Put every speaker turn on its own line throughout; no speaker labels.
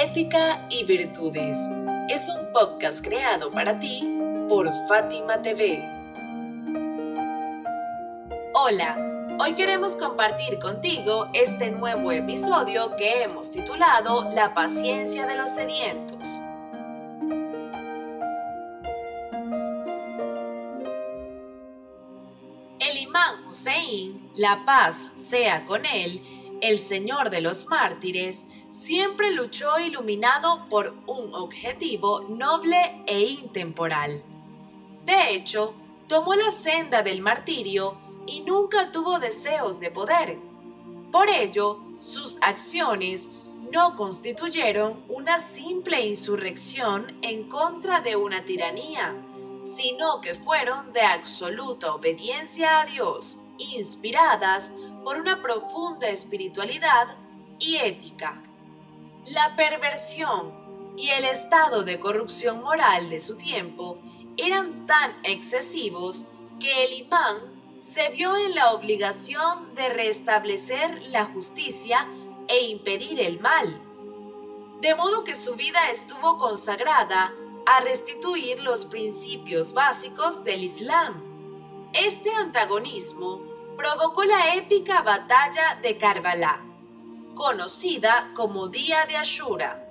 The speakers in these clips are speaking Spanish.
Ética y Virtudes es un podcast creado para ti por Fátima TV. Hola, hoy queremos compartir contigo este nuevo episodio que hemos titulado La paciencia de los sedientos. El imán Hussein, la paz sea con él, el Señor de los mártires, siempre luchó iluminado por un objetivo noble e intemporal. De hecho, tomó la senda del martirio y nunca tuvo deseos de poder. Por ello, sus acciones no constituyeron una simple insurrección en contra de una tiranía, sino que fueron de absoluta obediencia a Dios, inspiradas por una profunda espiritualidad y ética. La perversión y el estado de corrupción moral de su tiempo eran tan excesivos que el imán se vio en la obligación de restablecer la justicia e impedir el mal. De modo que su vida estuvo consagrada a restituir los principios básicos del Islam. Este antagonismo provocó la épica batalla de Karbala, conocida como Día de Ashura,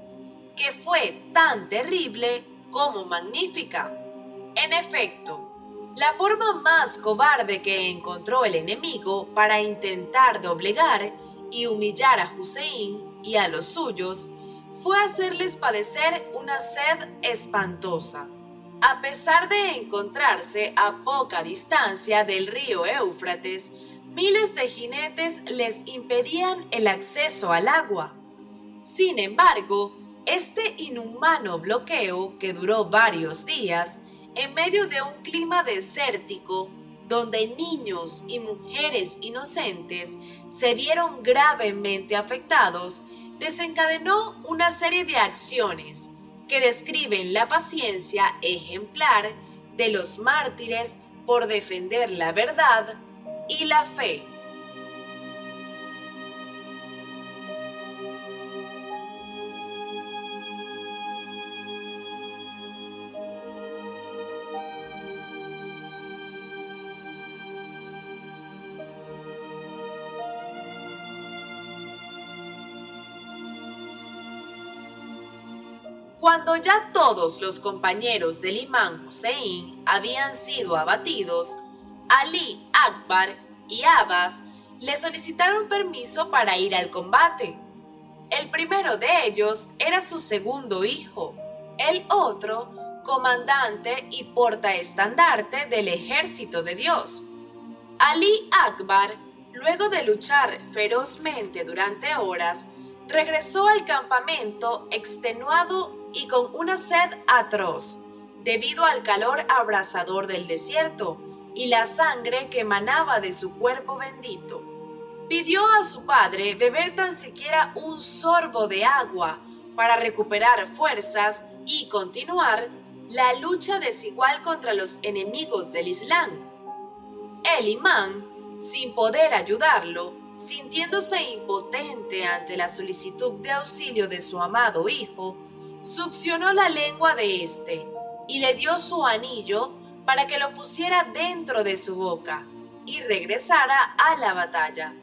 que fue tan terrible como magnífica. En efecto, la forma más cobarde que encontró el enemigo para intentar doblegar y humillar a Hussein y a los suyos fue hacerles padecer una sed espantosa. A pesar de encontrarse a poca distancia del río Éufrates, miles de jinetes les impedían el acceso al agua. Sin embargo, este inhumano bloqueo, que duró varios días, en medio de un clima desértico, donde niños y mujeres inocentes se vieron gravemente afectados, desencadenó una serie de acciones que describen la paciencia ejemplar de los mártires por defender la verdad y la fe. Cuando ya todos los compañeros del imán Hussein habían sido abatidos, Ali Akbar y Abbas le solicitaron permiso para ir al combate. El primero de ellos era su segundo hijo, el otro comandante y portaestandarte del ejército de Dios. Ali Akbar, luego de luchar ferozmente durante horas, regresó al campamento extenuado y con una sed atroz, debido al calor abrasador del desierto y la sangre que emanaba de su cuerpo bendito. Pidió a su padre beber tan siquiera un sorbo de agua para recuperar fuerzas y continuar la lucha desigual contra los enemigos del Islam. El imán, sin poder ayudarlo, sintiéndose impotente ante la solicitud de auxilio de su amado hijo, succionó la lengua de éste y le dio su anillo para que lo pusiera dentro de su boca y regresara a la batalla.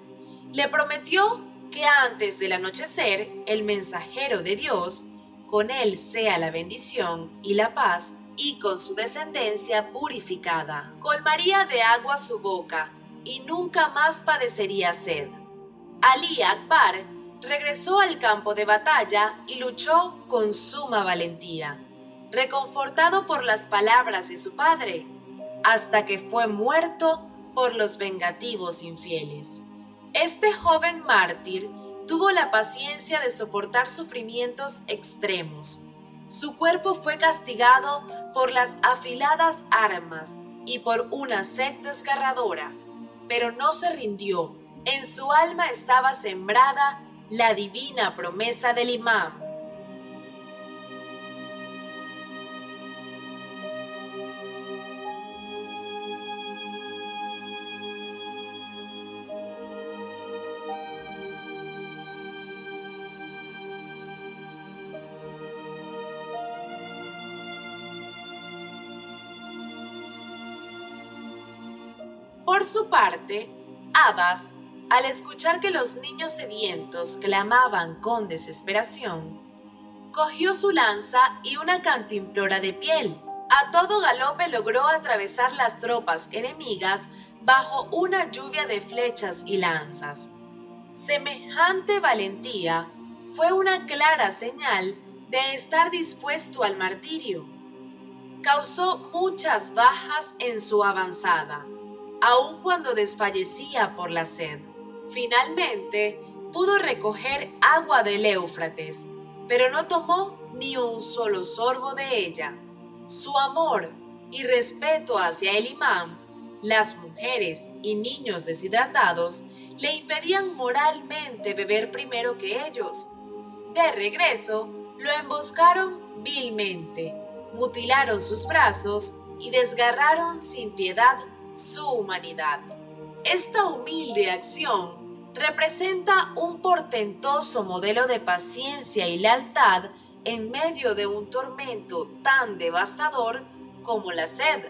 Le prometió que antes del anochecer el mensajero de Dios, con él sea la bendición y la paz, y con su descendencia purificada, colmaría de agua su boca y nunca más padecería sed. Ali Akbar regresó al campo de batalla y luchó con suma valentía reconfortado por las palabras de su padre, hasta que fue muerto por los vengativos infieles. Este joven mártir tuvo la paciencia de soportar sufrimientos extremos. Su cuerpo fue castigado por las afiladas armas y por una sed desgarradora, pero no se rindió. En su alma estaba sembrada la divina promesa del imán. Por su parte, Abbas, al escuchar que los niños sedientos clamaban con desesperación, cogió su lanza y una cantimplora de piel. A todo galope logró atravesar las tropas enemigas bajo una lluvia de flechas y lanzas. Semejante valentía fue una clara señal de estar dispuesto al martirio. Causó muchas bajas en su avanzada aun cuando desfallecía por la sed. Finalmente, pudo recoger agua del Éufrates, pero no tomó ni un solo sorbo de ella. Su amor y respeto hacia el imán, las mujeres y niños deshidratados le impedían moralmente beber primero que ellos. De regreso, lo emboscaron vilmente, mutilaron sus brazos y desgarraron sin piedad su humanidad. Esta humilde acción representa un portentoso modelo de paciencia y lealtad en medio de un tormento tan devastador como la sed.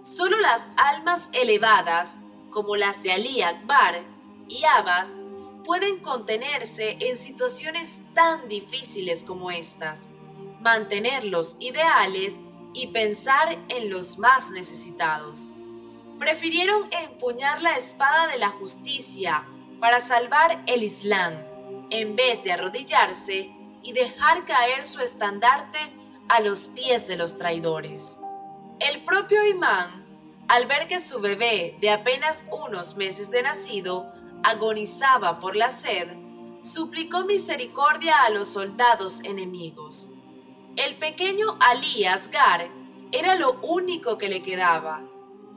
Solo las almas elevadas, como las de Ali Akbar y Abbas, pueden contenerse en situaciones tan difíciles como estas, mantener los ideales y pensar en los más necesitados prefirieron empuñar la espada de la justicia para salvar el Islam, en vez de arrodillarse y dejar caer su estandarte a los pies de los traidores. El propio imán, al ver que su bebé de apenas unos meses de nacido agonizaba por la sed, suplicó misericordia a los soldados enemigos. El pequeño Ali Asgar era lo único que le quedaba,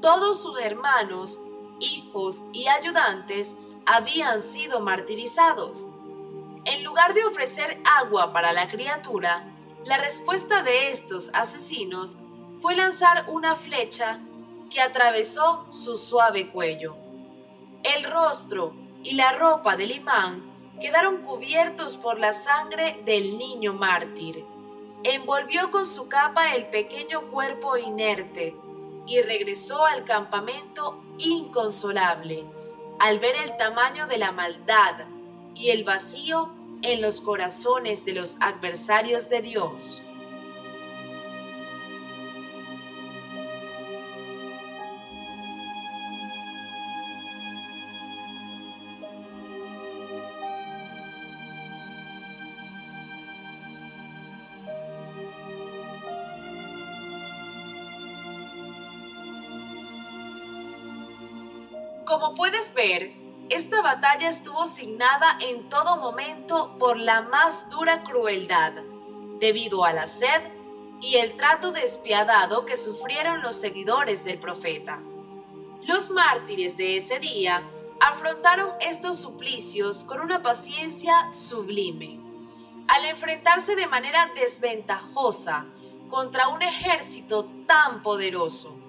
todos sus hermanos, hijos y ayudantes habían sido martirizados. En lugar de ofrecer agua para la criatura, la respuesta de estos asesinos fue lanzar una flecha que atravesó su suave cuello. El rostro y la ropa del imán quedaron cubiertos por la sangre del niño mártir. Envolvió con su capa el pequeño cuerpo inerte y regresó al campamento inconsolable al ver el tamaño de la maldad y el vacío en los corazones de los adversarios de Dios. Como puedes ver, esta batalla estuvo signada en todo momento por la más dura crueldad, debido a la sed y el trato despiadado que sufrieron los seguidores del profeta. Los mártires de ese día afrontaron estos suplicios con una paciencia sublime. Al enfrentarse de manera desventajosa contra un ejército tan poderoso,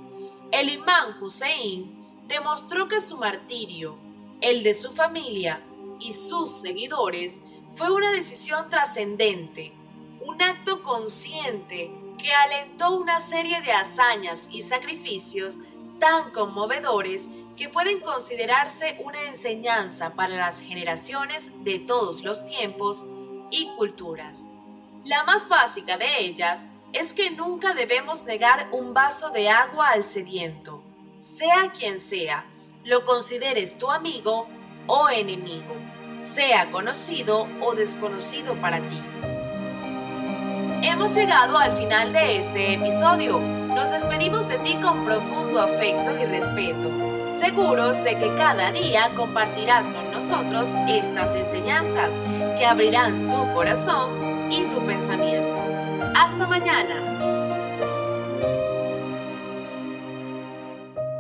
el imán Hussein demostró que su martirio, el de su familia y sus seguidores fue una decisión trascendente, un acto consciente que alentó una serie de hazañas y sacrificios tan conmovedores que pueden considerarse una enseñanza para las generaciones de todos los tiempos y culturas. La más básica de ellas es que nunca debemos negar un vaso de agua al sediento sea quien sea, lo consideres tu amigo o enemigo, sea conocido o desconocido para ti. Hemos llegado al final de este episodio. Nos despedimos de ti con profundo afecto y respeto. seguros de que cada día compartirás con nosotros estas enseñanzas que abrirán tu corazón y tu pensamiento. Hasta mañana.